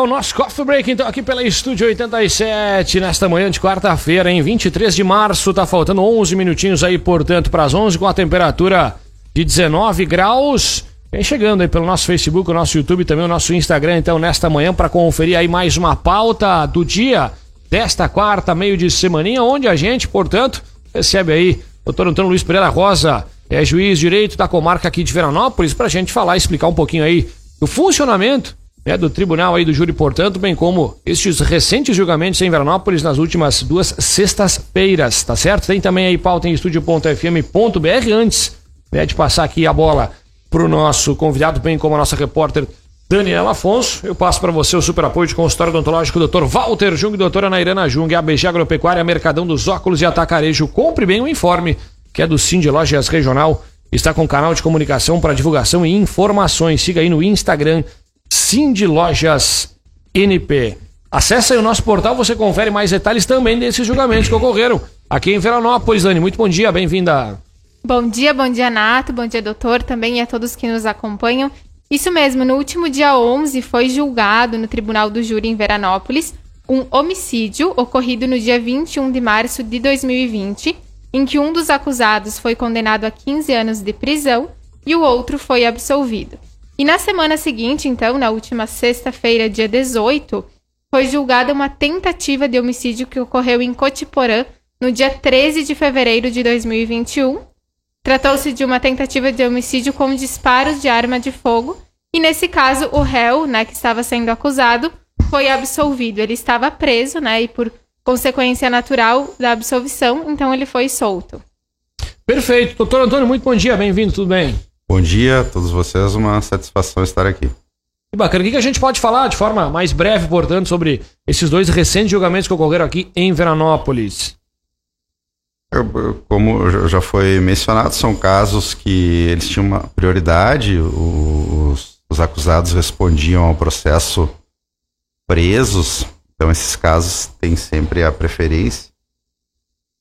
o nosso coffee break, então, aqui pela Estúdio 87, nesta manhã de quarta-feira, em 23 de março, tá faltando 11 minutinhos aí, portanto, para as 11, com a temperatura de 19 graus. Vem chegando aí pelo nosso Facebook, o nosso YouTube, também o nosso Instagram, então, nesta manhã, para conferir aí mais uma pauta do dia desta quarta, meio de semaninha, onde a gente, portanto, recebe aí o doutor Antônio Luiz Pereira Rosa, é juiz direito da comarca aqui de Veranópolis, para a gente falar explicar um pouquinho aí do funcionamento né, do tribunal aí do júri, portanto, bem como estes recentes julgamentos em Veranópolis nas últimas duas sextas-feiras, tá certo? Tem também aí pauta em estúdio.fm.br antes né, de passar aqui a bola pro nosso convidado, bem como a nossa repórter Daniela Afonso. Eu passo para você o super apoio de consultório odontológico Dr. Walter Jung, doutora Nairana Jung, ABG Agropecuária, Mercadão dos Óculos e Atacarejo. Compre bem o informe, que é do Cindy Lojas Regional. Está com canal de comunicação para divulgação e informações. Siga aí no Instagram, Cindy Lojas NP. Acesse aí o nosso portal, você confere mais detalhes também desses julgamentos que ocorreram aqui em Veranópolis. Dani, muito bom dia, bem-vinda. Bom dia, bom dia, Nato, bom dia, doutor, também e a todos que nos acompanham. Isso mesmo, no último dia 11 foi julgado no Tribunal do Júri em Veranópolis um homicídio ocorrido no dia 21 de março de 2020, em que um dos acusados foi condenado a 15 anos de prisão e o outro foi absolvido. E na semana seguinte, então, na última sexta-feira, dia 18, foi julgada uma tentativa de homicídio que ocorreu em Cotiporã no dia 13 de fevereiro de 2021. Tratou-se de uma tentativa de homicídio com disparos de arma de fogo, e nesse caso o réu, né, que estava sendo acusado, foi absolvido. Ele estava preso, né, e por consequência natural da absolvição, então ele foi solto. Perfeito. Doutor Antônio, muito bom dia, bem-vindo, tudo bem? Bom dia a todos vocês, uma satisfação estar aqui. Que bacana. O que a gente pode falar de forma mais breve, portanto, sobre esses dois recentes julgamentos que ocorreram aqui em Veranópolis? Como já foi mencionado, são casos que eles tinham uma prioridade, os, os acusados respondiam ao processo presos, então esses casos têm sempre a preferência.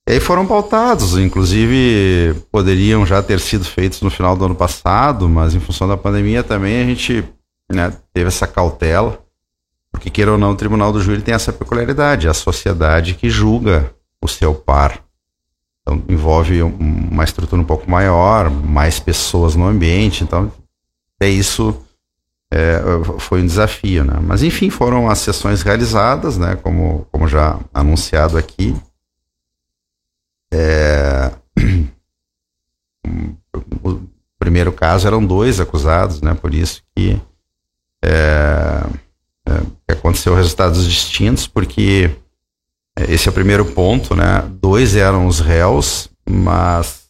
E aí foram pautados, inclusive poderiam já ter sido feitos no final do ano passado, mas em função da pandemia também a gente né, teve essa cautela, porque queira ou não, o Tribunal do Júri tem essa peculiaridade, é a sociedade que julga o seu par. Então envolve uma estrutura um pouco maior, mais pessoas no ambiente, então é isso é, foi um desafio, né? Mas enfim, foram as sessões realizadas, né? Como, como já anunciado aqui, é... O primeiro caso eram dois acusados, né? Por isso que, é... É... aconteceu resultados distintos, porque esse é o primeiro ponto, né? Dois eram os réus, mas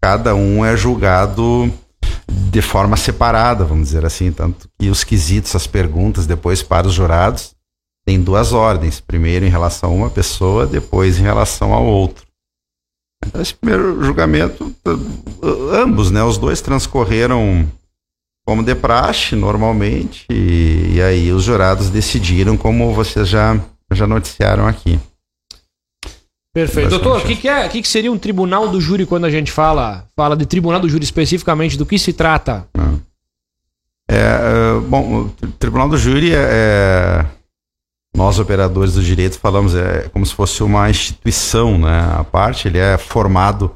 cada um é julgado de forma separada, vamos dizer assim, tanto que os quesitos, as perguntas depois para os jurados tem duas ordens, primeiro em relação a uma pessoa, depois em relação ao outro. Esse primeiro julgamento, ambos, né, os dois transcorreram como de praxe, normalmente, e, e aí os jurados decidiram, como vocês já, já noticiaram aqui. Perfeito. Doutor, o que, que, é, que, que seria um tribunal do júri quando a gente fala, fala de tribunal do júri especificamente? Do que se trata? Ah. É, é, bom, o tribunal do júri é, é nós operadores do direito falamos é como se fosse uma instituição, né? A parte ele é formado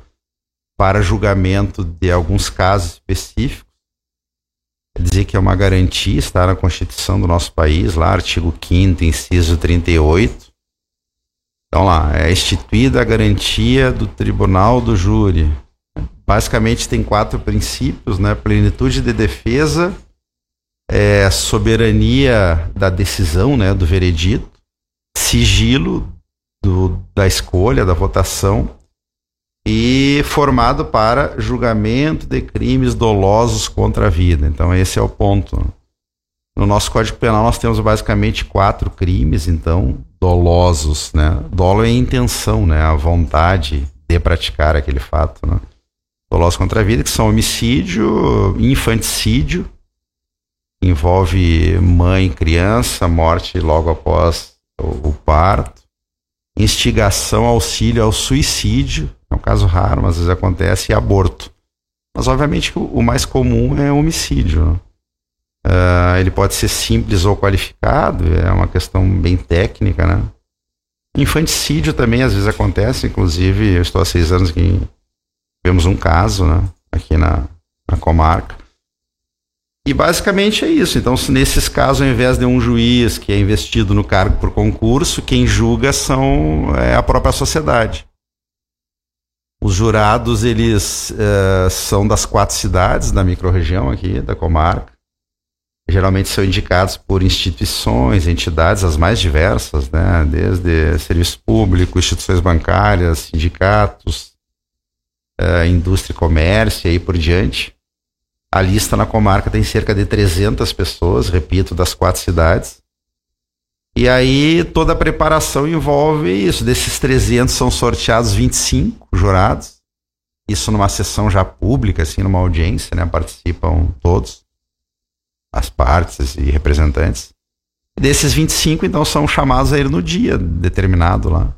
para julgamento de alguns casos específicos. Quer dizer que é uma garantia, está na Constituição do nosso país, lá, artigo 5 inciso 38. Então lá, é instituída a garantia do tribunal do júri. Basicamente tem quatro princípios, né? Plenitude de defesa, é, soberania da decisão, né, do veredito, sigilo do, da escolha, da votação, e formado para julgamento de crimes dolosos contra a vida. Então, esse é o ponto. No nosso Código Penal, nós temos basicamente quatro crimes, então, dolosos. Né? Dolo é intenção, né? a vontade de praticar aquele fato. Né? Dolosos contra a vida, que são homicídio, infanticídio, envolve mãe, criança, morte logo após o, parto, instigação, auxílio ao suicídio, é um caso raro, mas às vezes acontece, e aborto. Mas obviamente o, mais comum é homicídio. Uh, ele pode ser simples ou qualificado, é uma questão bem técnica, né? Infanticídio também às vezes acontece, inclusive eu estou há seis anos que vemos um caso, né? Aqui na, na comarca. E basicamente é isso. Então, nesses casos, ao invés de um juiz que é investido no cargo por concurso, quem julga são é a própria sociedade. Os jurados, eles uh, são das quatro cidades da microrregião aqui, da comarca. Geralmente são indicados por instituições, entidades as mais diversas, né? Desde serviço público, instituições bancárias, sindicatos, uh, indústria e comércio e aí por diante. A lista na comarca tem cerca de 300 pessoas, repito, das quatro cidades. E aí toda a preparação envolve isso. Desses 300 são sorteados 25 jurados. Isso numa sessão já pública, assim, numa audiência, né? Participam todos, as partes e representantes. Desses 25, então, são chamados a ir no dia determinado lá.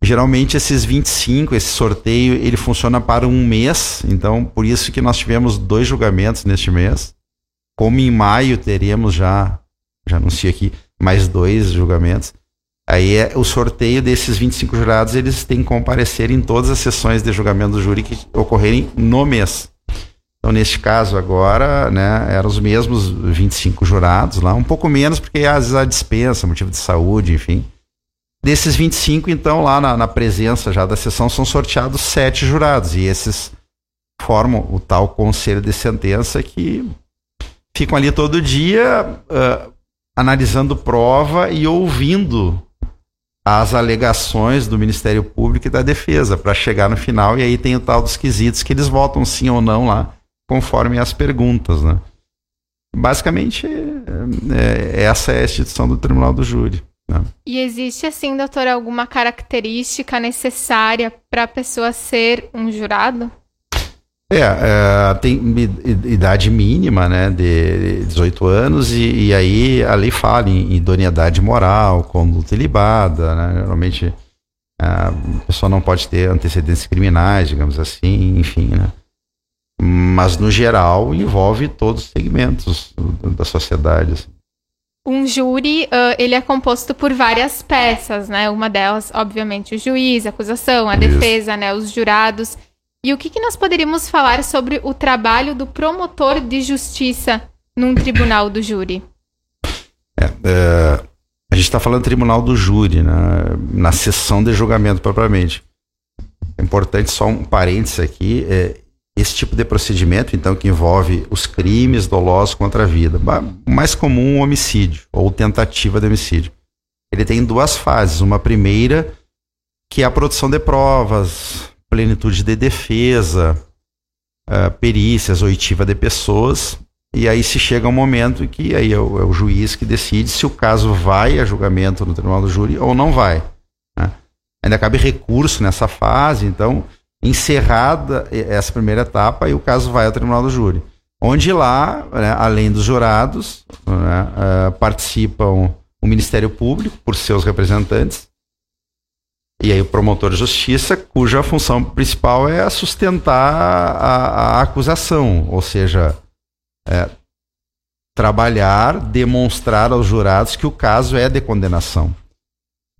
Geralmente esses 25, esse sorteio, ele funciona para um mês, então por isso que nós tivemos dois julgamentos neste mês. Como em maio teremos já, já anunciei aqui, mais dois julgamentos. Aí é o sorteio desses 25 jurados, eles têm que comparecer em todas as sessões de julgamento do júri que ocorrerem no mês. Então, neste caso agora, né, eram os mesmos 25 jurados lá, um pouco menos, porque às vezes a dispensa, motivo de saúde, enfim. Desses 25, então, lá na, na, presença já da sessão, são sorteados sete jurados. E esses formam o tal conselho de sentença que ficam ali todo dia uh, analisando prova e ouvindo as alegações do Ministério Público e da Defesa para chegar no final. E aí tem o tal dos quesitos que eles votam sim ou não lá, conforme as perguntas. Né? Basicamente, é, é, essa é a instituição do Tribunal do Júri. Né? E existe, assim, doutor, alguma característica necessária para a pessoa ser um jurado? É, é, tem idade mínima, né, de 18 anos, e, e aí a lei fala em idoneidade moral, conduta ilibada, né, geralmente a pessoa não pode ter antecedentes criminais, digamos assim, enfim, né. Mas, no geral, envolve todos os segmentos da sociedade. Assim um júri, uh, ele é composto por várias peças, né? Uma delas, obviamente, o juiz, a acusação, a Isso. defesa, né? Os jurados. E o que, que nós poderíamos falar sobre o trabalho do promotor de justiça num tribunal do júri? É, é, a gente está falando tribunal do júri, né? na sessão de julgamento propriamente. É importante só um parênteses aqui. É, esse tipo de procedimento, então, que envolve os crimes dolosos contra a vida, mais comum o homicídio ou tentativa de homicídio. Ele tem duas fases. Uma primeira, que é a produção de provas, plenitude de defesa, uh, perícias, oitiva de pessoas. E aí se chega um momento que aí é o, é o, juiz que decide se o caso vai a julgamento no tribunal do júri ou não vai. Né? Ainda cabe recurso nessa fase, então encerrada essa primeira etapa e o caso vai ao tribunal do júri. Onde lá, né, além dos jurados, né, uh, participam o Ministério Público por seus representantes e aí o promotor de justiça, cuja função principal é sustentar a, a acusação, ou seja, é, trabalhar, demonstrar aos jurados que o caso é de condenação.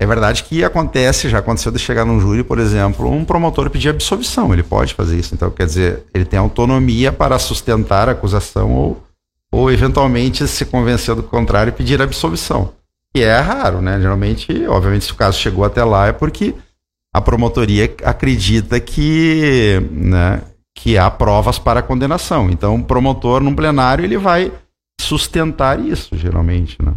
É verdade que acontece, já aconteceu de chegar num júri, por exemplo, um promotor pedir absolvição. Ele pode fazer isso. Então, quer dizer, ele tem autonomia para sustentar a acusação ou, ou eventualmente, se convencer do contrário, pedir absolvição. E é raro, né? Geralmente, obviamente, se o caso chegou até lá é porque a promotoria acredita que, né, que há provas para a condenação. Então, o promotor, num plenário, ele vai sustentar isso, geralmente, né?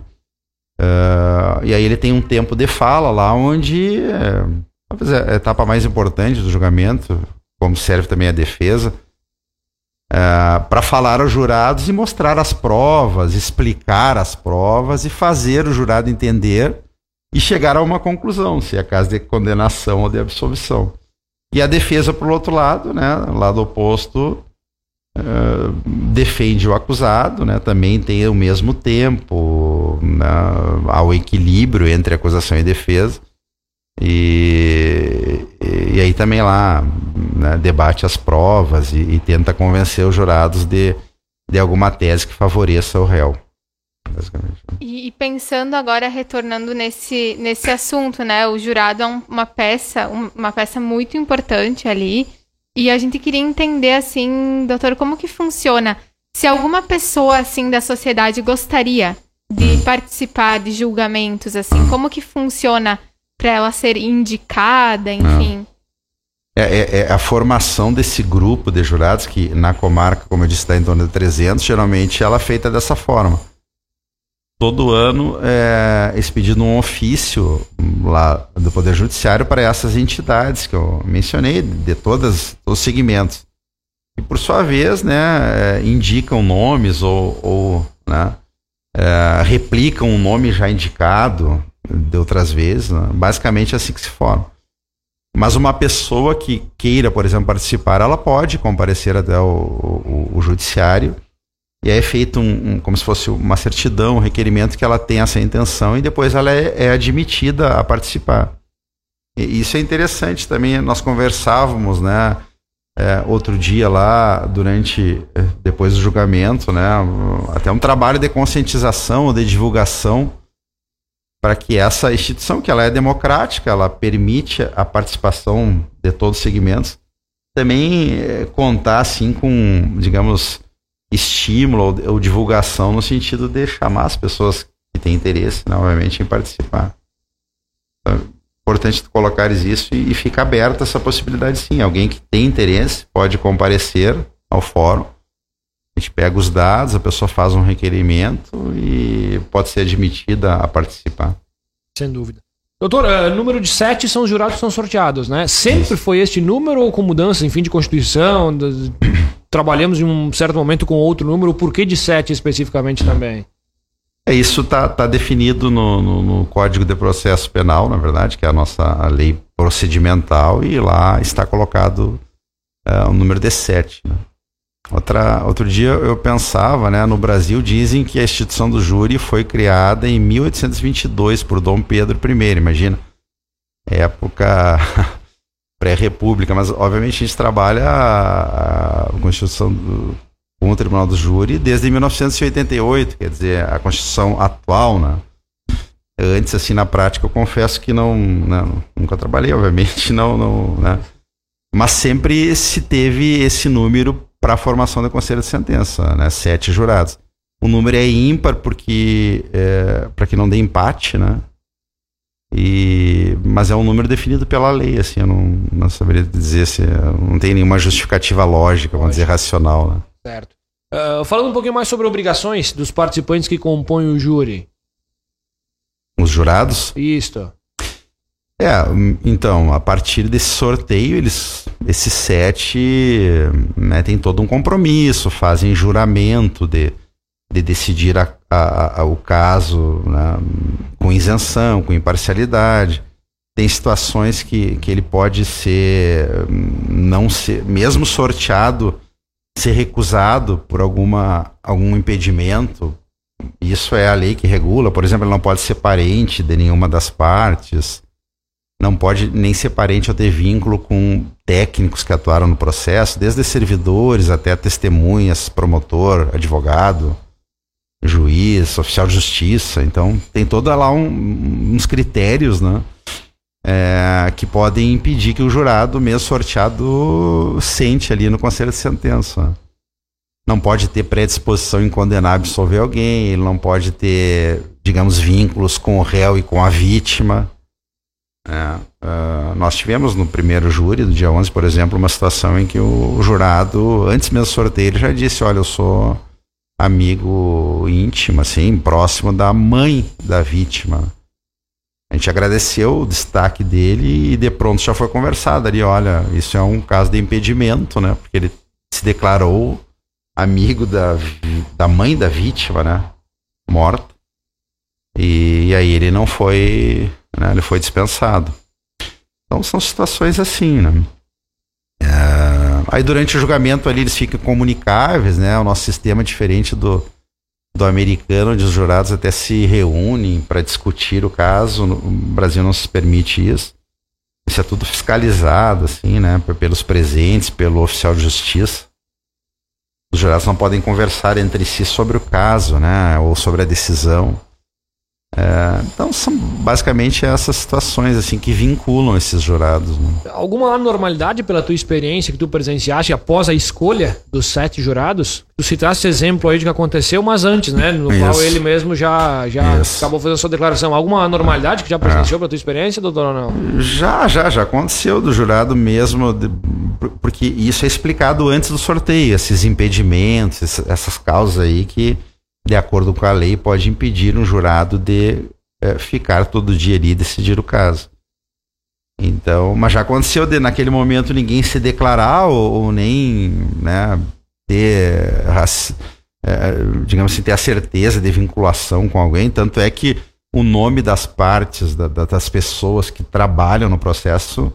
Uh, e aí ele tem um tempo de fala lá onde é, é a etapa mais importante do julgamento, como serve também a defesa, uh, é, para falar aos jurados e mostrar as provas, explicar as provas e fazer o jurado entender e chegar a uma conclusão, se é caso de condenação ou de absolvição. E a defesa, por outro lado, né, lado oposto, uh, defende o acusado, né, também tem o mesmo tempo, né, ao equilíbrio entre acusação e defesa. E, e, e aí também lá né, debate as provas e, e, tenta convencer os jurados de, de alguma tese que favoreça o réu. E, e, pensando agora, retornando nesse, nesse assunto, né? O jurado é um, uma peça, um, uma peça muito importante ali. E a gente queria entender, assim, doutor, como que funciona. Se alguma pessoa, assim, da sociedade gostaria de participar de julgamentos, assim, como que funciona para ela ser indicada, enfim? É, é, é, a formação desse grupo de jurados, que na comarca, como eu disse, está em torno de 300, geralmente ela é feita dessa forma todo ano é expedido um ofício lá do Poder Judiciário para essas entidades que eu mencionei, de todos os segmentos. E por sua vez, né, é, indicam nomes ou, ou né, é, replicam um nome já indicado de outras vezes. Né? Basicamente é assim que se forma. Mas uma pessoa que queira, por exemplo, participar, ela pode comparecer até o, o, o judiciário e aí é feito um, um, como se fosse uma certidão, um requerimento que ela tem essa intenção e depois ela é, é admitida a participar. E isso é interessante também. Nós conversávamos, né, é, outro dia lá durante é, depois do julgamento, né, até um trabalho de conscientização, de divulgação para que essa instituição, que ela é democrática, ela permite a participação de todos os segmentos, também é, contar assim com, digamos, estímulo ou, ou, divulgação no sentido de chamar as pessoas que têm interesse, né, obviamente, em participar. Então, é importante colocares isso e, e fica aberta essa possibilidade sim. Alguém que tem interesse pode comparecer ao fórum. A gente pega os dados, a pessoa faz um requerimento e pode ser admitida a participar. Sem dúvida. Doutor, uh, número de sete são os jurados que são sorteados, né? Sempre foi este número ou com mudança, enfim, de Constituição? Trabalhamos em um certo momento com outro número, por que de 7 especificamente também? É, isso está tá definido no, no, no, Código de Processo Penal, na verdade, que é a nossa a lei procedimental, e lá está colocado é, o número de 7. Né? Outra, outro dia eu pensava, né, no Brasil dizem que a instituição do júri foi criada em 1822 por Dom Pedro I, imagina. Época pré-república, mas obviamente a gente trabalha a, a Constituição do, com o Tribunal do Júri desde 1988, quer dizer, a Constituição atual, né? Antes, assim, na prática, eu confesso que não, né, nunca trabalhei, obviamente, não, não, né? Mas sempre se teve esse número para a formação da conselho de sentença, né? Sete jurados. O número é ímpar porque é, para que não dê empate, né? E, mas é um número definido pela lei, assim, eu não, não saberia dizer se não tem nenhuma justificativa lógica, vamos dizer, racional. Né? Certo. Uh, falando um pouquinho mais sobre obrigações dos participantes que compõem o júri. Os jurados? Isto. É, então, a partir desse sorteio, eles, esses sete né, têm todo um compromisso, fazem juramento de, de decidir a, a, a, o caso né, com isenção, com imparcialidade. Tem situações que, que ele pode ser, não ser, mesmo sorteado, ser recusado por alguma, algum impedimento. Isso é a lei que regula. Por exemplo, ele não pode ser parente de nenhuma das partes, não pode nem ser parente ou ter vínculo com técnicos que atuaram no processo, desde servidores até testemunhas, promotor, advogado juiz, oficial de justiça. Então, tem toda lá um, uns critérios, né? É, que podem impedir que o jurado, mesmo sorteado, sente ali no conselho de sentença. Não pode ter predisposição em condenar absolver alguém, ele não pode ter, digamos, vínculos com o réu e com a vítima. É, uh, nós tivemos no primeiro júri, do dia 11, por exemplo, uma situação em que o jurado, antes mesmo do sorteio, ele já disse: Olha, eu sou amigo íntimo, assim, próximo da mãe da vítima. A gente agradeceu o destaque dele e de pronto já foi conversado ali, olha, isso é um caso de impedimento, né? Porque ele se declarou amigo da, da mãe da vítima, né? Morta. E, e aí ele não foi, né? Ele foi dispensado. Então são situações assim, né? É Aí durante o julgamento ali eles ficam comunicáveis, né? O nosso sistema é diferente do, do americano, onde os jurados até se reúnem para discutir o caso. No Brasil não se permite isso. Isso é tudo fiscalizado, assim, né? Pelos presentes, pelo oficial de justiça. os jurados não podem conversar entre si sobre o caso, né? Ou sobre a decisão. É, então são basicamente essas situações assim que vinculam esses jurados. Né? Alguma anormalidade pela tua experiência que tu presenciaste após a escolha dos sete jurados? Tu citaste exemplo aí de que aconteceu, mas antes, né? No Isso. qual ele mesmo já, já acabou fazendo sua declaração. Alguma anormalidade que já presenciou é. pela tua experiência, doutor ou não? Já, já, já aconteceu do jurado mesmo, de, porque isso é explicado antes do sorteio, esses impedimentos, essas causas aí que de acordo com a lei, pode impedir um jurado de é, ficar todo dia ali e decidir o caso. Então, mas já aconteceu de naquele momento ninguém se declarar ou, ou nem né, ter, é, digamos assim, ter a certeza de vinculação com alguém. Tanto é que o nome das partes, da, das pessoas que trabalham no processo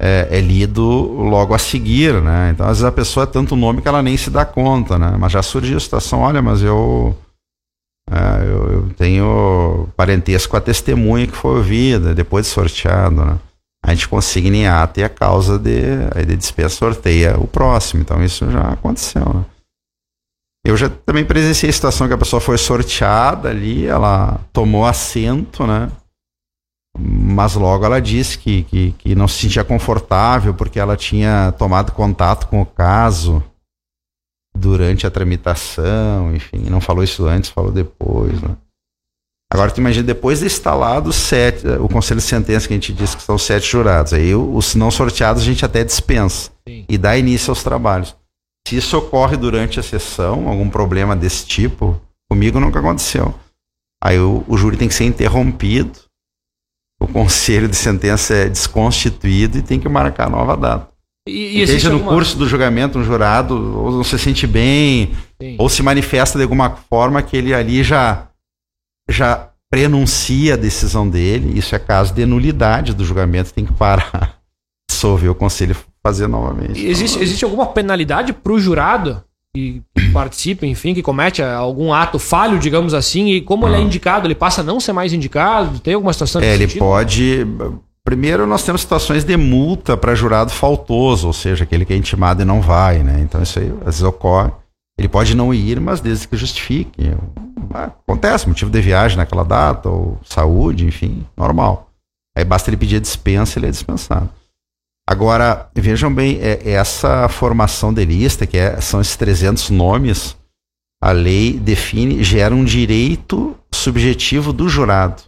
é, é, lido logo a seguir, né? Então, às vezes a pessoa é tanto nome que ela nem se dá conta, né? Mas já surgiu a situação, olha, mas eu, é, eu, eu, tenho parentesco com a testemunha que foi ouvida, depois de sorteado, né? A gente consigna em ato e a causa de, aí de dispensa sorteia o próximo. Então, isso já aconteceu, né? Eu já também presenciei a situação que a pessoa foi sorteada ali, ela tomou assento, né? Mas logo ela disse que, que, que, não se sentia confortável porque ela tinha tomado contato com o caso durante a tramitação, enfim, não falou isso antes, falou depois. Né? Agora tu imagina, depois de instalado sete, o conselho de sentença que a gente disse que são sete jurados, aí os não sorteados a gente até dispensa Sim. e dá início aos trabalhos. Se isso ocorre durante a sessão, algum problema desse tipo, comigo nunca aconteceu. Aí o, o júri tem que ser interrompido o conselho de sentença é desconstituído e tem que marcar nova data. E, e Seja no alguma... curso do julgamento, um jurado ou não se sente bem, Sim. ou se manifesta de alguma forma que ele ali já, já prenuncia a decisão dele, isso é caso de nulidade do julgamento, tem que parar, dissolver o conselho fazer novamente. Existe, existe alguma penalidade para o jurado que participa, enfim, que comete algum ato falho, digamos assim, e como ele é ah. indicado, ele passa a não ser mais indicado? Tem alguma situação É, ele sentido? pode. Primeiro, nós temos situações de multa para jurado faltoso, ou seja, aquele que é intimado e não vai, né? Então, isso aí às vezes ocorre. Ele pode não ir, mas desde que justifique. Acontece, motivo de viagem naquela data, ou saúde, enfim, normal. Aí basta ele pedir a dispensa, ele é dispensado. Agora, vejam bem, é, essa formação de lista, que é, são esses 300 nomes, a lei define, gera um direito subjetivo do jurado.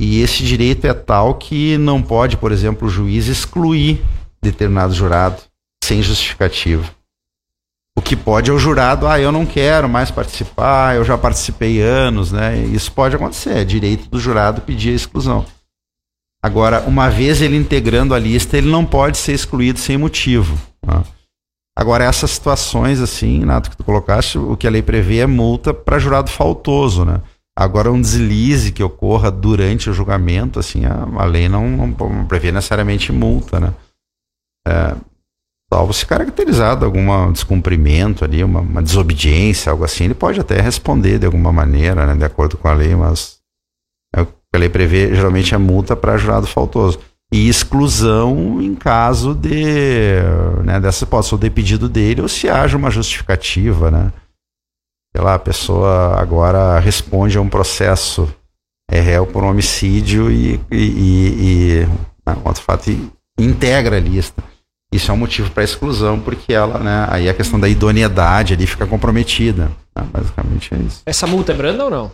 E esse direito é tal que não pode, por exemplo, o juiz excluir determinado jurado sem justificativa. O que pode é o jurado, ah, eu não quero mais participar, eu já participei anos, né? Isso pode acontecer, é direito do jurado pedir a exclusão. Agora, uma vez ele integrando a lista, ele não pode ser excluído sem motivo. Tá? Agora, essas situações, assim, Nato, que tu colocaste, o que a lei prevê é multa para jurado faltoso, né? Agora, um deslize que ocorra durante o julgamento, assim, a, a lei não, não, não, prevê necessariamente multa, né? É, salvo se caracterizado algum descumprimento ali, uma, uma, desobediência, algo assim, ele pode até responder de alguma maneira, né, de acordo com a lei, mas a lei prevê geralmente a multa para jurado faltoso. E exclusão em caso de né, dessa hipótese, ou de pedido dele, ou se haja uma justificativa, né? Sei lá, a pessoa agora responde a um processo é réu por um homicídio e, e, e, e né, outro fato, e integra a lista. Isso é um motivo para exclusão, porque ela, né, aí a questão da idoneidade ali fica comprometida. Né, basicamente é isso. Essa multa é branda ou não?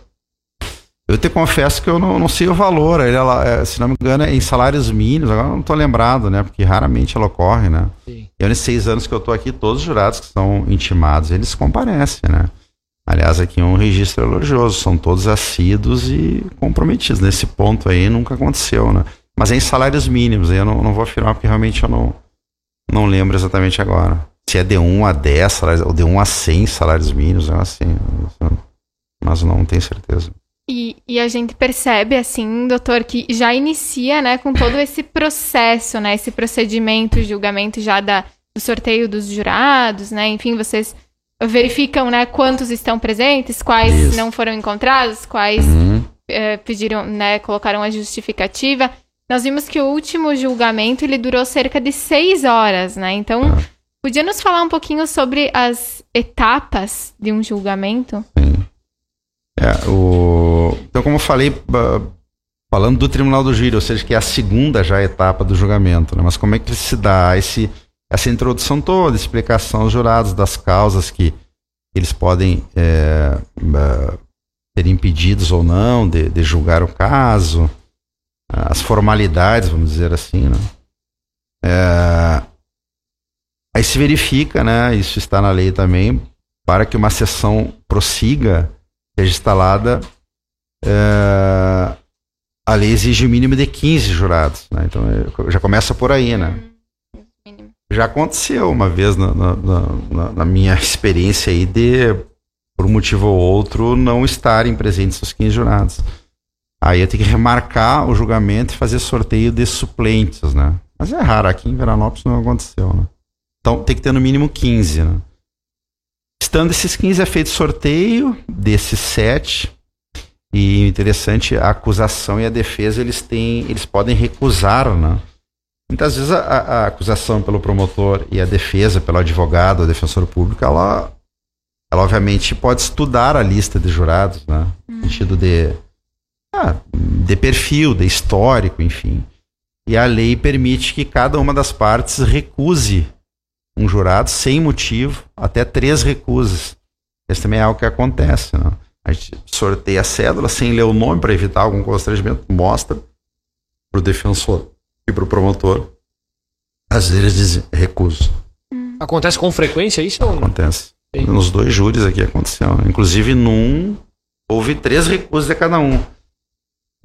Eu te confesso que eu não, não sei o valor. Ela, é, se não me engano, é em salários mínimos. Agora não estou lembrado, né? Porque raramente ela ocorre, né? Sim. Eu, nesses seis anos que eu estou aqui, todos os jurados que são intimados, eles comparecem, né? Aliás, aqui é um registro elogioso. São todos assíduos e comprometidos. Nesse ponto aí nunca aconteceu, né? Mas é em salários mínimos. Aí eu não, não vou afirmar porque realmente eu não, não lembro exatamente agora. Se é de 1 a 10 salários, ou de 1 a 100 salários mínimos, é assim. Mas não tenho certeza. E, e, a gente percebe, assim, doutor, que já inicia, né, com todo esse processo, né, esse procedimento, julgamento já da, do sorteio dos jurados, né, enfim, vocês verificam, né, quantos estão presentes, quais Isso. não foram encontrados, quais uhum. é, pediram, né, colocaram a justificativa. Nós vimos que o último julgamento, ele durou cerca de seis horas, né, então... Podia nos falar um pouquinho sobre as etapas de um julgamento? É, o... Então, como eu falei, falando do Tribunal do Júri, ou seja, que é a segunda já etapa do julgamento, né? mas como é que se dá esse, essa introdução toda, explicação aos jurados das causas que eles podem é, ser impedidos ou não de, de, julgar o caso, as formalidades, vamos dizer assim, né? É, aí se verifica, né? Isso está na lei também, para que uma sessão prossiga, seja instalada, é, a lei exige o mínimo de 15 jurados, né? Então é, já começa por aí, né? Já aconteceu uma vez na, na, na, na minha experiência aí de, por um motivo ou outro, não estarem presentes os 15 jurados. Aí eu tenho que remarcar o julgamento e fazer sorteio de suplentes, né? Mas é raro, aqui em Veranópolis não aconteceu, né? Então tem que ter no mínimo 15, né? Estando esses 15 é feito sorteio desses 7. E interessante, a acusação e a defesa, eles têm, eles podem recusar, né? Muitas vezes a, a, acusação pelo promotor e a defesa pelo advogado, o defensor público, ela, ela obviamente pode estudar a lista de jurados, né? No uhum. sentido de, ah, de perfil, de histórico, enfim. E a lei permite que cada uma das partes recuse um jurado sem motivo, até três recusas. Esse também é algo que acontece, né? A gente sorteia a cédula sem ler o nome para evitar algum constrangimento, mostra para o defensor e para o promotor. Às vezes dizem recuso. Hum. Acontece com frequência isso? Acontece. Sim. Nos dois júris aqui aconteceu. Inclusive, num houve três recusas de cada um. Ou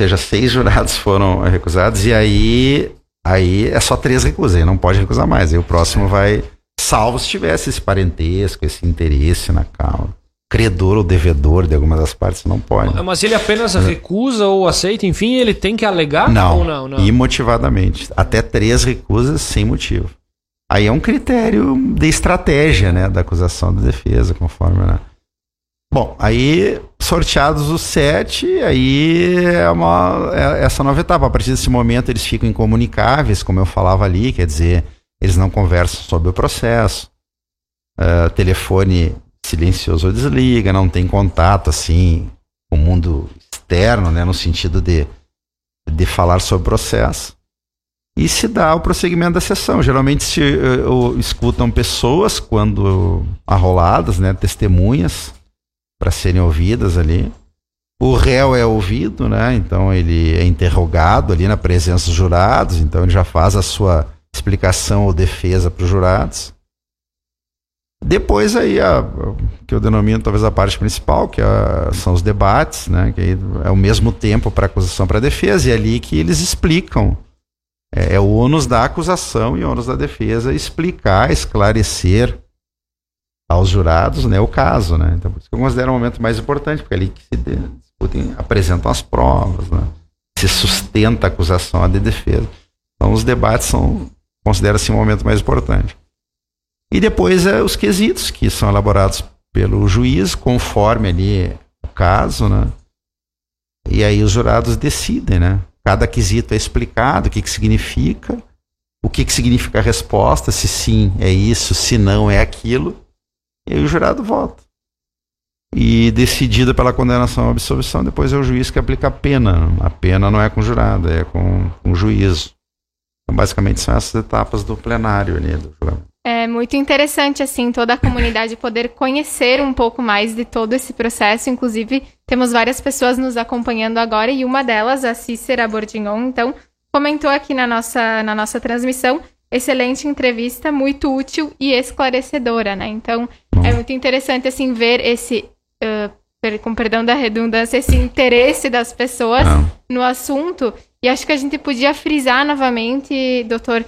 seja, seis jurados foram recusados e aí, aí é só três recusas, aí não pode recusar mais. Aí o próximo vai, salvo se tivesse esse parentesco, esse interesse na causa credor ou devedor de alguma das partes, não pode. Mas ele apenas recusa ou aceita, enfim, ele tem que alegar não, ou não? Não, imotivadamente. Até três recusas sem motivo. Aí é um critério de estratégia, né, da acusação da defesa, conforme, né? Bom, aí sorteados os sete, aí é uma é essa nova etapa. A partir desse momento eles ficam incomunicáveis, como eu falava ali, quer dizer, eles não conversam sobre o processo. Uh, telefone silencioso ou desliga, não tem contato assim com o mundo externo, né, no sentido de, de falar sobre o processo. E se dá o prosseguimento da sessão. Geralmente se uh, escutam pessoas quando arroladas, né, testemunhas para serem ouvidas ali. O réu é ouvido, né? Então ele é interrogado ali na presença dos jurados, então ele já faz a sua explicação ou defesa para os jurados. Depois aí, a, que eu denomino talvez a parte principal, que a, são os debates, né? Que é o mesmo tempo para acusação para defesa, e é ali que eles explicam. É, é, o ônus da acusação e o ônus da defesa explicar, esclarecer aos jurados né, o caso. Né? Então, por isso que eu considero o momento mais importante, porque é ali que se discutem, apresentam as provas, né? se sustenta a acusação a de defesa. Então, os debates são, considero assim, o momento mais importante. E depois é, os quesitos que são elaborados pelo juiz, conforme ali o caso, né? E aí os jurados decidem, né? Cada quesito é explicado, o que, que significa, o que, que significa a resposta, se sim é isso, se não é aquilo, e aí o jurado vota. E decidida pela condenação ou absolvição, depois é o juiz que aplica a pena. A pena não é com o jurado, é com, com o juízo. Então, basicamente, são essas etapas do plenário ali do julgamento. É muito interessante, assim, toda a comunidade poder conhecer um pouco mais de todo esse processo. Inclusive, temos várias pessoas nos acompanhando agora e uma delas, a Cícera Bordignon, então, comentou aqui na nossa, na nossa transmissão. Excelente entrevista, muito útil e esclarecedora, né? Então, é muito interessante, assim, ver esse, uh, com perdão da redundância, esse interesse das pessoas no assunto. E acho que a gente podia frisar novamente, doutor,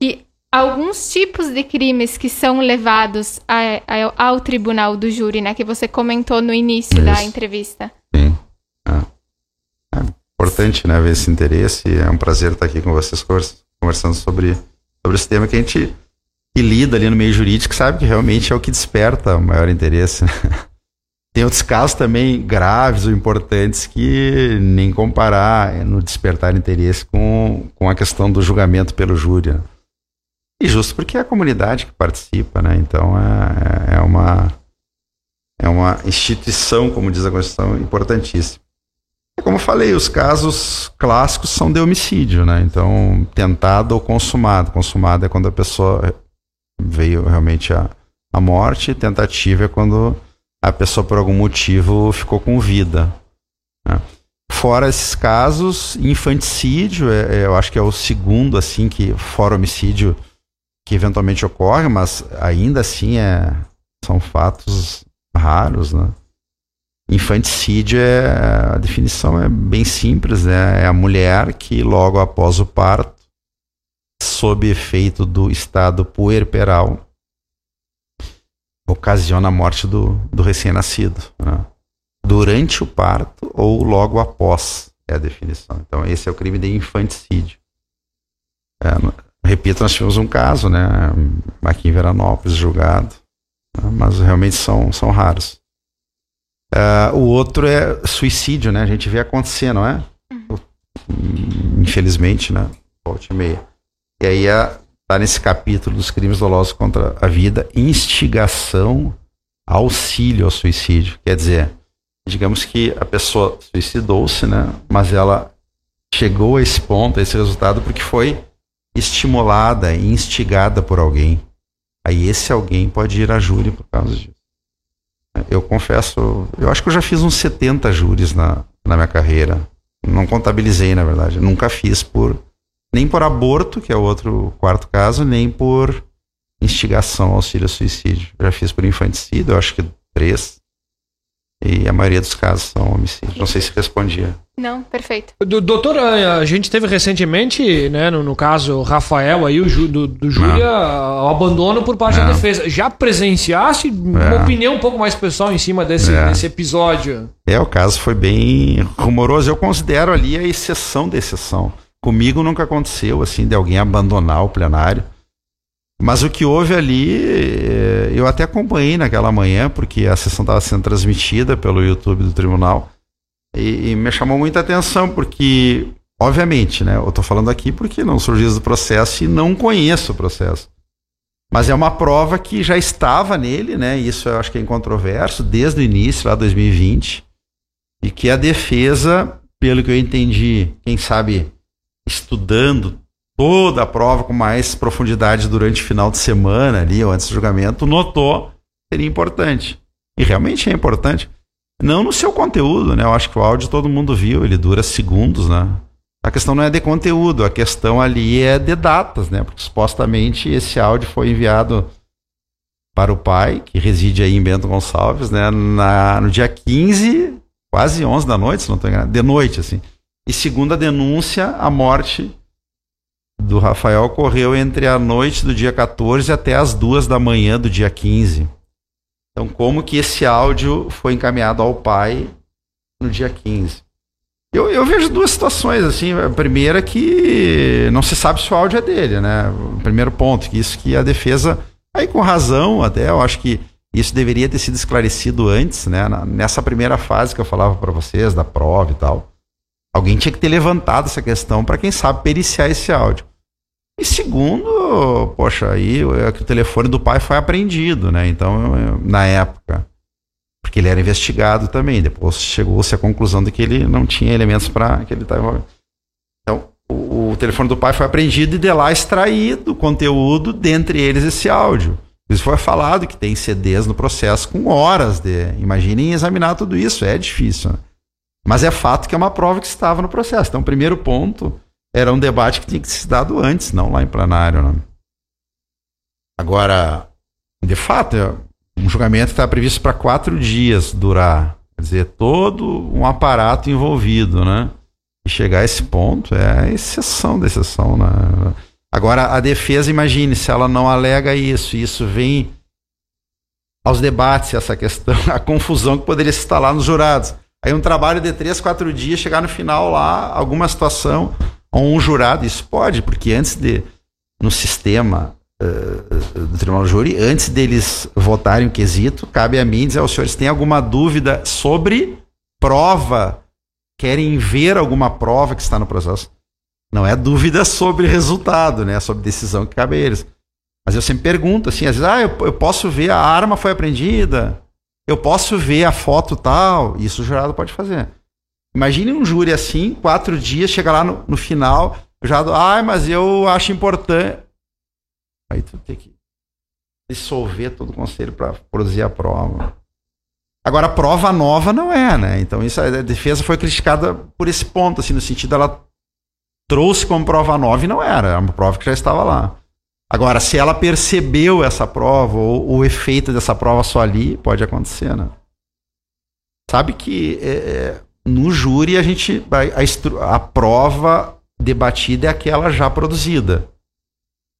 que alguns tipos de crimes que são levados a, a, ao tribunal do júri, né? Que você comentou no início Isso. da entrevista. Sim. É. é. importante, né? Ver esse interesse. É um prazer estar aqui com vocês conversando sobre, sobre esse tema que a gente que lida ali no meio jurídico sabe que realmente é o que desperta o maior interesse. Né? Tem outros casos também graves ou importantes que nem comparar no despertar interesse com, com a questão do julgamento pelo júri. Né? E justo porque é a comunidade que participa, né? Então é, é uma, é uma instituição, como diz a Constituição, importantíssima. E como eu falei, os casos clássicos são de homicídio, né? Então, tentado ou consumado. Consumado é quando a pessoa veio realmente a, a morte, tentativa é quando a pessoa, por algum motivo, ficou com vida. Né? Fora esses casos, infanticídio, é, é, eu acho que é o segundo, assim, que fora homicídio, que eventualmente ocorre, mas ainda assim é, são fatos raros, né? Infanticídio é a definição é bem simples, né? É a mulher que logo após o parto, sob efeito do estado puerperal, ocasiona a morte do, do recém-nascido. Né? Durante o parto ou logo após é a definição. Então esse é o crime de infanticídio. É, repito, nós tivemos um caso, né? Aqui em Veranópolis, julgado mas realmente são, são raros. Uh, o outro é suicídio, né? A gente vê acontecer, não é? Uhum. Infelizmente, né? Volte e meia. E aí tá nesse capítulo dos crimes dolosos contra a vida, instigação, auxílio ao suicídio. Quer dizer, digamos que a pessoa suicidou-se, né? Mas ela chegou a esse ponto, a esse resultado, porque foi estimulada e instigada por alguém. Aí esse alguém pode ir a júri por causa disso. Eu confesso, eu acho que eu já fiz uns 70 júris na, na minha carreira. Não contabilizei, na verdade. Nunca fiz por. Nem por aborto, que é o outro quarto caso, nem por instigação ao auxílio suicídio. Já fiz por infanticídio, eu acho que três. E a maioria dos casos são homicídios. Não sei se respondia. Não, perfeito. Doutor, a gente teve recentemente, né, no, no caso, Rafael aí, o Ju, do, do Júlia, o abandono por parte da defesa. Já presenciasse é. uma opinião um pouco mais pessoal em cima desse, é. desse episódio? É, o caso foi bem rumoroso. Eu considero ali a exceção da exceção. Comigo nunca aconteceu, assim, de alguém abandonar o plenário. Mas o que houve ali, eh, eu até acompanhei naquela manhã, porque a sessão estava sendo transmitida pelo YouTube do tribunal. E, e, me chamou muita atenção, porque, obviamente, né? Eu estou falando aqui porque não juiz do processo e não conheço o processo. Mas é uma prova que já estava nele, né? Isso eu acho que é incontroverso, desde o início, lá 2020. E que a defesa, pelo que eu entendi, quem sabe estudando toda a prova com mais profundidade durante o final de semana ali, ou antes do julgamento, notou seria importante. E realmente é importante. Não no seu conteúdo, né? Eu acho que o áudio todo mundo viu, ele dura segundos, né? A questão não é de conteúdo, a questão ali é de datas, né? Porque supostamente esse áudio foi enviado para o pai, que reside aí em Bento Gonçalves, né? Na, no dia 15, quase 11 da noite, se não estou enganado, de noite, assim. E segundo a denúncia, a morte do Rafael ocorreu entre a noite do dia 14 até as duas da manhã do dia 15. Então, como que esse áudio foi encaminhado ao pai no dia 15? Eu, eu vejo duas situações, assim. A primeira é que não se sabe se o áudio é dele, né? O primeiro ponto, que isso que a defesa, aí com razão até, eu acho que isso deveria ter sido esclarecido antes, né? Nessa primeira fase que eu falava para vocês, da prova e tal. Alguém tinha que ter levantado essa questão para quem sabe periciar esse áudio. E segundo, poxa, aí é que o telefone do pai foi apreendido, né? Então, na época, porque ele era investigado também. Depois chegou-se à conclusão de que ele não tinha elementos para que ele estava. Então, o, o, telefone do pai foi apreendido e de lá extraído conteúdo, dentre eles esse áudio. Isso foi falado que tem CDs no processo com horas de. Imaginem examinar tudo isso, é difícil. Né? Mas é fato que é uma prova que estava no processo. Então, primeiro ponto era um debate que tinha que ser dado antes, não lá em plenário. Né? Agora, de fato, é um julgamento está previsto para quatro dias durar. Quer dizer, todo um aparato envolvido, né? E chegar a esse ponto é exceção da exceção. Né? Agora, a defesa, imagine, se ela não alega isso, isso vem aos debates, essa questão, a confusão que poderia se instalar nos jurados. Aí um trabalho de três, quatro dias, chegar no final lá, alguma situação, ou um jurado, isso pode, porque antes de, no sistema uh, do Tribunal do Júri, antes deles votarem o quesito, cabe a mim dizer aos senhores, tem alguma dúvida sobre prova? Querem ver alguma prova que está no processo? Não é dúvida sobre resultado, né? Sobre decisão que cabe a eles. Mas eu sempre pergunto assim, às vezes, ah, eu, eu posso ver, a arma foi apreendida, eu posso ver a foto tal, isso o jurado pode fazer. Imagine um júri assim, quatro dias, chega lá no, no final, o jurado, ai, mas eu acho importante. Aí tu tem que dissolver todo o conselho para produzir a prova. Agora, a prova nova não é, né? Então, isso, a defesa foi criticada por esse ponto, assim, no sentido ela trouxe como prova nova e não era, era uma prova que já estava lá. Agora, se ela percebeu essa prova ou o efeito dessa prova só ali, pode acontecer, né? Sabe que é, é no júri a gente a, a, a prova debatida é aquela já produzida.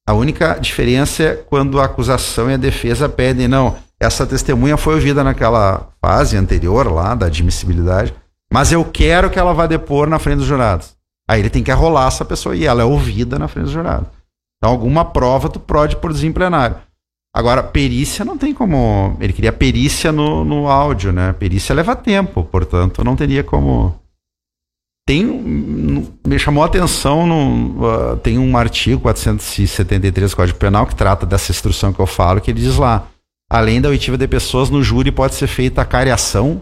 A única diferença é quando a acusação e a defesa pedem, não, essa testemunha foi ouvida naquela fase anterior lá da admissibilidade, mas eu quero que ela vá depor na frente dos jurados. Aí ele tem que arrolar essa pessoa e ela é ouvida na frente dos jurados. Então alguma prova tu pode produzir em plenário. Agora, perícia não tem como. Ele queria perícia no, no áudio, né? Perícia leva tempo, portanto, não teria como. Tem. Me chamou a atenção, no, uh, tem um artigo 473 do Código Penal que trata dessa instrução que eu falo, que ele diz lá: além da oitiva de pessoas, no júri pode ser feita a cariação.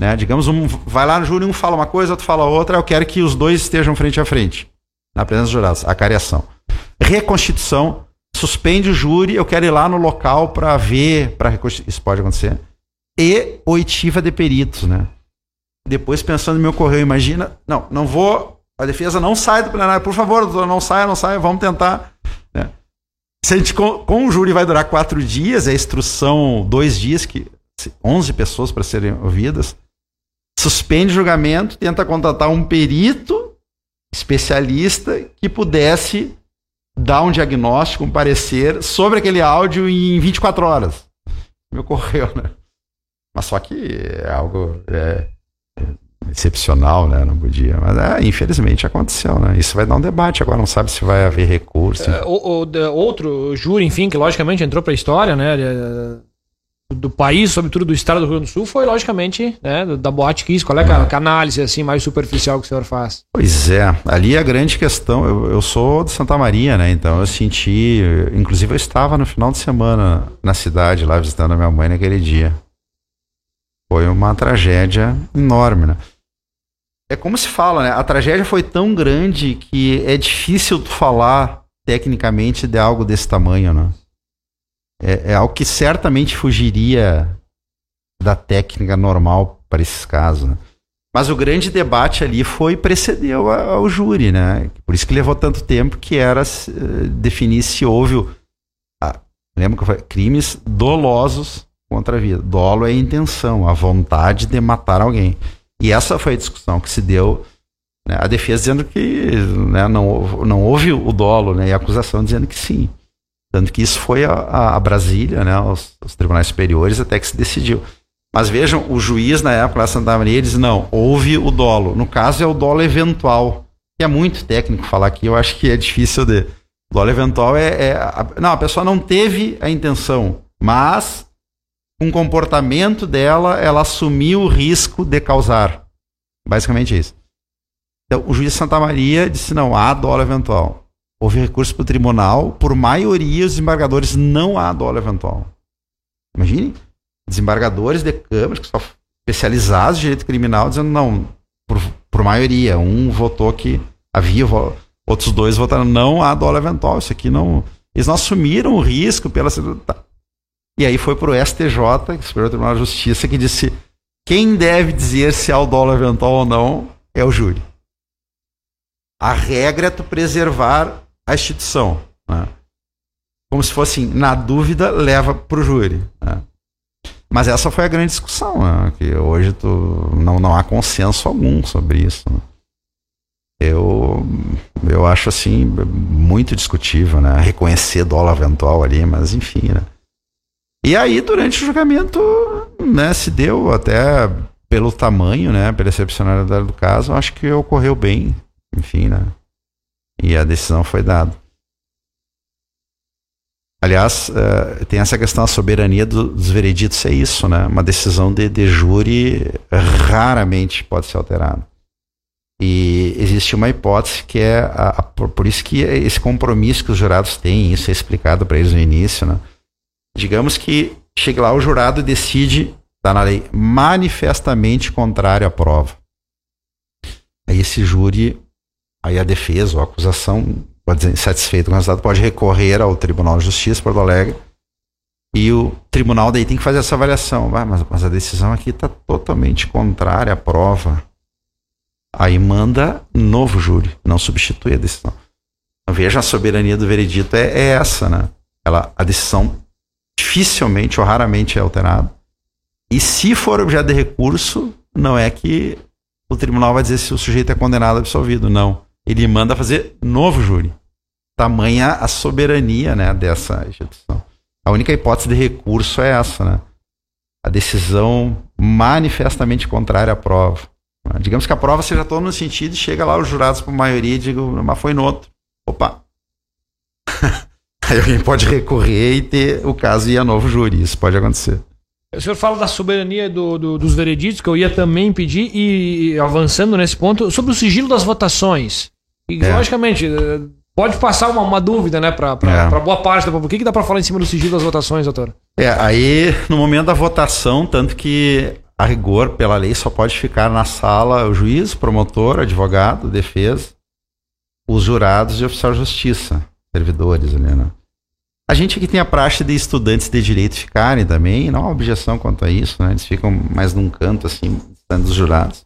Né? Digamos, um, vai lá no júri, um fala uma coisa, outro fala outra, eu quero que os dois estejam frente a frente, na presença dos jurados, a cariação. Reconstituição suspende o júri, eu quero ir lá no local para ver, para isso pode acontecer. E oitiva de peritos, né? Depois pensando me ocorreu, imagina, não, não vou, a defesa não sai do plenário, por favor, doutor, não saia, não saia, vamos tentar. Né? Se a gente com, com o júri vai durar quatro dias, é instrução dois dias que 11 pessoas para serem ouvidas, suspende o julgamento, tenta contratar um perito especialista que pudesse dar um diagnóstico, um parecer sobre aquele áudio em 24 horas. Me ocorreu, né? Mas só que é algo é, excepcional, né? Não podia. Mas é, infelizmente aconteceu, né? Isso vai dar um debate. Agora não sabe se vai haver recurso. É, outro júri, enfim, que logicamente entrou para a história, né? Do país, sobretudo do estado do Rio Grande do Sul, foi logicamente né, da Boate Kiss. Qual é a, a análise assim mais superficial que o senhor faz? Pois é, ali a grande questão, eu, eu sou de Santa Maria, né? Então eu senti, inclusive eu estava no final de semana na cidade lá visitando a minha mãe naquele dia. Foi uma tragédia enorme, né? É como se fala, né? A tragédia foi tão grande que é difícil falar tecnicamente de algo desse tamanho, né? É, é algo que certamente fugiria da técnica normal para esses casos. Né? Mas o grande debate ali foi precedeu ao júri, né? Por isso que levou tanto tempo que era uh, definir se houve, ah, lembra que crimes dolosos contra a vida. Dolo é a intenção, a vontade de matar alguém. E essa foi a discussão que se deu. Né? A defesa dizendo que né, não, não houve o dolo, né? E a acusação dizendo que sim. Tanto que isso foi a, a Brasília, né, os, tribunais superiores, até que se decidiu. Mas vejam, o juiz na época lá Santa Maria diz: não, houve o dolo. No caso, é o dolo eventual, que é muito técnico falar aqui, eu acho que é difícil de. O dolo eventual é. é a, não, a pessoa não teve a intenção, mas com o comportamento dela, ela assumiu o risco de causar. Basicamente isso. Então, o juiz de Santa Maria disse: não, há dolo eventual houve recurso para o tribunal, por maioria os desembargadores não há dolo eventual. Imagine, desembargadores de câmaras que são especializados em direito criminal dizendo não, por, por maioria, um votou que havia, outros dois votaram não há dolo eventual, isso aqui não... Eles não assumiram o risco pela... Tá. E aí foi para o STJ, Superior Tribunal de Justiça, que disse quem deve dizer se há o dolo eventual ou não é o júri. A regra é tu preservar a instituição. Né? Como se fosse, na dúvida, leva para o júri. Né? Mas essa foi a grande discussão, né? que hoje tu, não, não há consenso algum sobre isso. Né? Eu, eu acho assim muito discutível, né? Reconhecer dólar eventual ali, mas enfim, né? E aí, durante o julgamento, né, se deu até pelo tamanho, né, pela excepcionalidade do caso, acho que ocorreu bem, enfim, né? E a decisão foi dada. Aliás, uh, tem essa questão, a soberania do, dos vereditos é isso, né? Uma decisão de, de júri raramente pode ser alterada. E existe uma hipótese que é, a, a, por isso que esse compromisso que os jurados têm, isso é explicado para eles no início, né? Digamos que chega lá o jurado decide Está na lei manifestamente contrária à prova. Aí esse júri, aí a defesa ou a acusação, pode dizer, insatisfeito com o resultado, pode recorrer ao Tribunal de Justiça Porto Alegre e o tribunal daí tem que fazer essa avaliação. Ah, mas, mas a decisão aqui está totalmente contrária à prova. Aí manda novo júri, não substitui a decisão. Então, veja, a soberania do veredito é, é, essa, né? Ela, a decisão dificilmente ou raramente é alterada. E se for objeto de recurso, não é que o tribunal vai dizer se o sujeito é condenado ou absolvido, não. Ele manda fazer novo júri. Tamanha a soberania né, dessa instituição. A única hipótese de recurso é essa, né? A decisão manifestamente contrária à prova. Digamos que a prova seja toda no sentido e chega lá os jurados por maioria e digam, mas foi no outro. Opa! Aí alguém pode recorrer e ter o caso ir a novo júri. Isso pode acontecer. O senhor fala da soberania do, do, dos vereditos, que eu ia também pedir, e avançando nesse ponto, sobre o sigilo das votações. E, é. logicamente, eh, pode passar uma, uma dúvida, né, para é. boa parte da população. O que, que dá para falar em cima do sigilo das votações, doutor? É, aí, no momento da votação, tanto que a rigor, pela lei, só pode ficar na sala o juiz, promotor, advogado, defesa, os jurados e oficial de justiça, servidores ali, né? A gente aqui tem a praxe de estudantes de direito ficarem também, não há objeção quanto a isso, né? Eles ficam mais num canto, assim, dos jurados.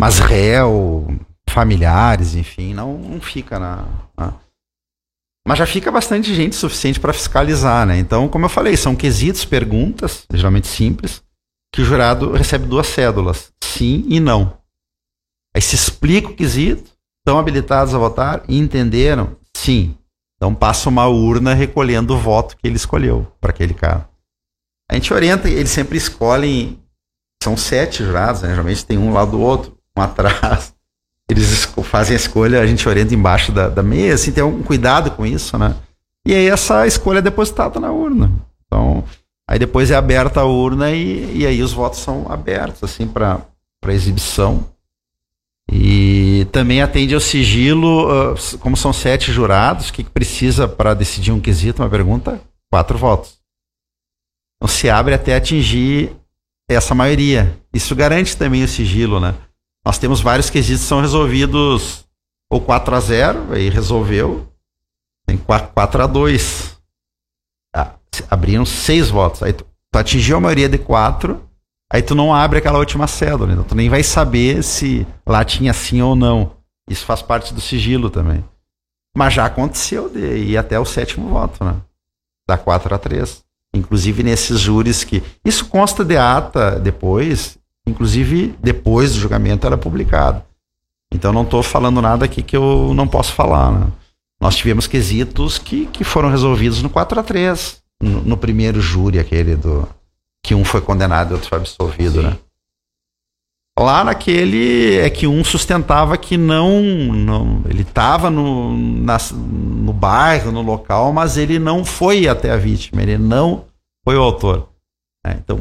Mas réu, familiares, enfim, não, não fica na, na... Mas já fica bastante gente suficiente para fiscalizar, né? Então, como eu falei, são quesitos, perguntas, geralmente simples, que o jurado recebe duas cédulas, sim e não. Aí se explica o quesito, estão habilitados a votar e entenderam? Sim. Então passa uma urna recolhendo o voto que ele escolheu para aquele cara. A gente orienta, eles sempre escolhem, são sete jurados, né? geralmente tem um lado do outro, um atrás. Eles fazem a escolha, a gente orienta embaixo da, da mesa, assim, tem um cuidado com isso, né? E aí essa escolha é depositada na urna. Então, aí depois é aberta a urna e, e aí os votos são abertos, assim, para exibição. E também atende ao sigilo, uh, como são sete jurados, o que precisa para decidir um quesito, uma pergunta? Quatro votos. Então se abre até atingir essa maioria. Isso garante também o sigilo, né? Nós temos vários quesitos que são resolvidos ou 4 a 0, aí resolveu, tem 4, 4 a 2. Ah, abriram seis votos. Aí tu, tu atingiu a maioria de quatro, Aí tu não abre aquela última cédula, então tu nem vai saber se lá tinha sim ou não. Isso faz parte do sigilo também. Mas já aconteceu de ir até o sétimo voto, né? Da 4 a 3. Inclusive nesses júris que. Isso consta de ata depois, inclusive depois do julgamento era publicado. Então não estou falando nada aqui que eu não posso falar, né? Nós tivemos quesitos que, que foram resolvidos no 4 a 3 no, no primeiro júri, aquele do, que um foi condenado e outro foi absolvido, Sim. né? Lá naquele é que um sustentava que não, não ele estava no, no bairro, no local, mas ele não foi até a vítima, ele não foi o autor. É, então,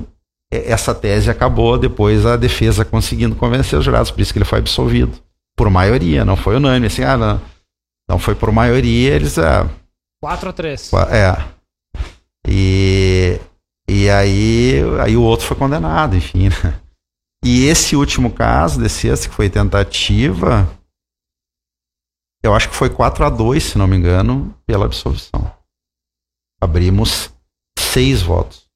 essa tese acabou depois a defesa conseguindo convencer os jurados, por isso que ele foi absolvido. Por maioria, não foi unânime, assim, ah, não, não foi por maioria, eles... É, 4 a 3. É. E e aí, aí o outro foi condenado, enfim. Né? E esse último caso, desse esse que foi tentativa, eu acho que foi 4 a 2 se não me engano, pela absolvição. Abrimos seis votos.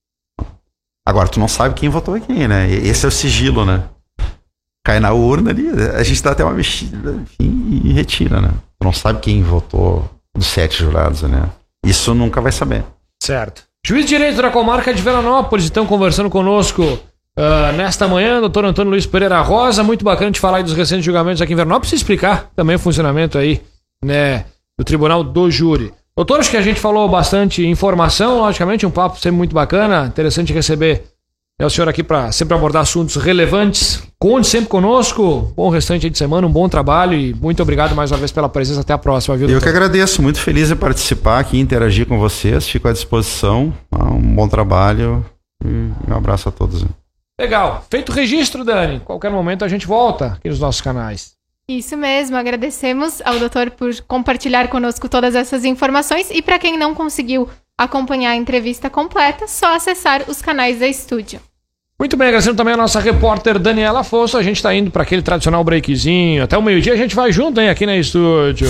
Agora, tu não sabe quem votou quem, né? Esse é o sigilo, né? Cai na urna ali, a gente dá até uma mexida, enfim, e retira, né? Tu não sabe quem votou dos sete jurados, né? Isso nunca vai saber. Certo. Juiz de Direito da Comarca de Veranópolis, estão conversando conosco uh, nesta manhã, doutor Antônio Luiz Pereira Rosa. Muito bacana de falar dos recentes julgamentos aqui em Veranópolis e explicar também o funcionamento aí, né, do Tribunal do Júri. Doutor, acho que a gente falou bastante informação, logicamente, um papo sempre muito bacana, interessante receber é o senhor aqui para sempre abordar assuntos relevantes. Conte sempre conosco. Bom restante de semana, um bom trabalho e muito obrigado mais uma vez pela presença. Até a próxima, viu? Eu que agradeço, muito feliz de participar aqui, interagir com vocês. Fico à disposição. Um bom trabalho e um abraço a todos. Legal. Feito o registro, Dani. Qualquer momento a gente volta aqui nos nossos canais. Isso mesmo, agradecemos ao doutor por compartilhar conosco todas essas informações e para quem não conseguiu acompanhar a entrevista completa, só acessar os canais da estúdio. Muito bem, agradecendo também a nossa repórter Daniela Afonso. A gente está indo para aquele tradicional breakzinho. Até o meio-dia a gente vai junto, hein, aqui na estúdio.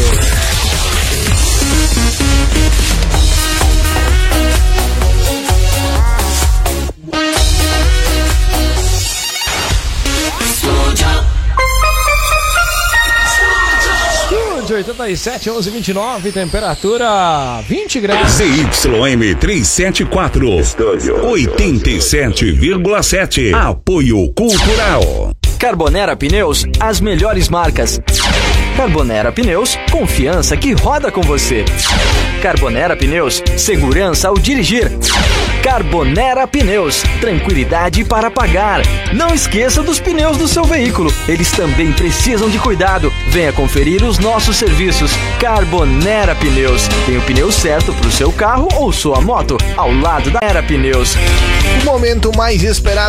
Estúdio 87, 11, 29, temperatura 20 graus. ZYM 374, 87,7. Apoio Cultural. Carbonera Pneus, as melhores marcas. Carbonera Pneus, confiança que roda com você. Carbonera Pneus, segurança ao dirigir. Carbonera Pneus, tranquilidade para pagar. Não esqueça dos pneus do seu veículo, eles também precisam de cuidado. Venha conferir os nossos serviços. Carbonera Pneus, tem o pneu certo para o seu carro ou sua moto, ao lado da Era Pneus. O momento mais esperado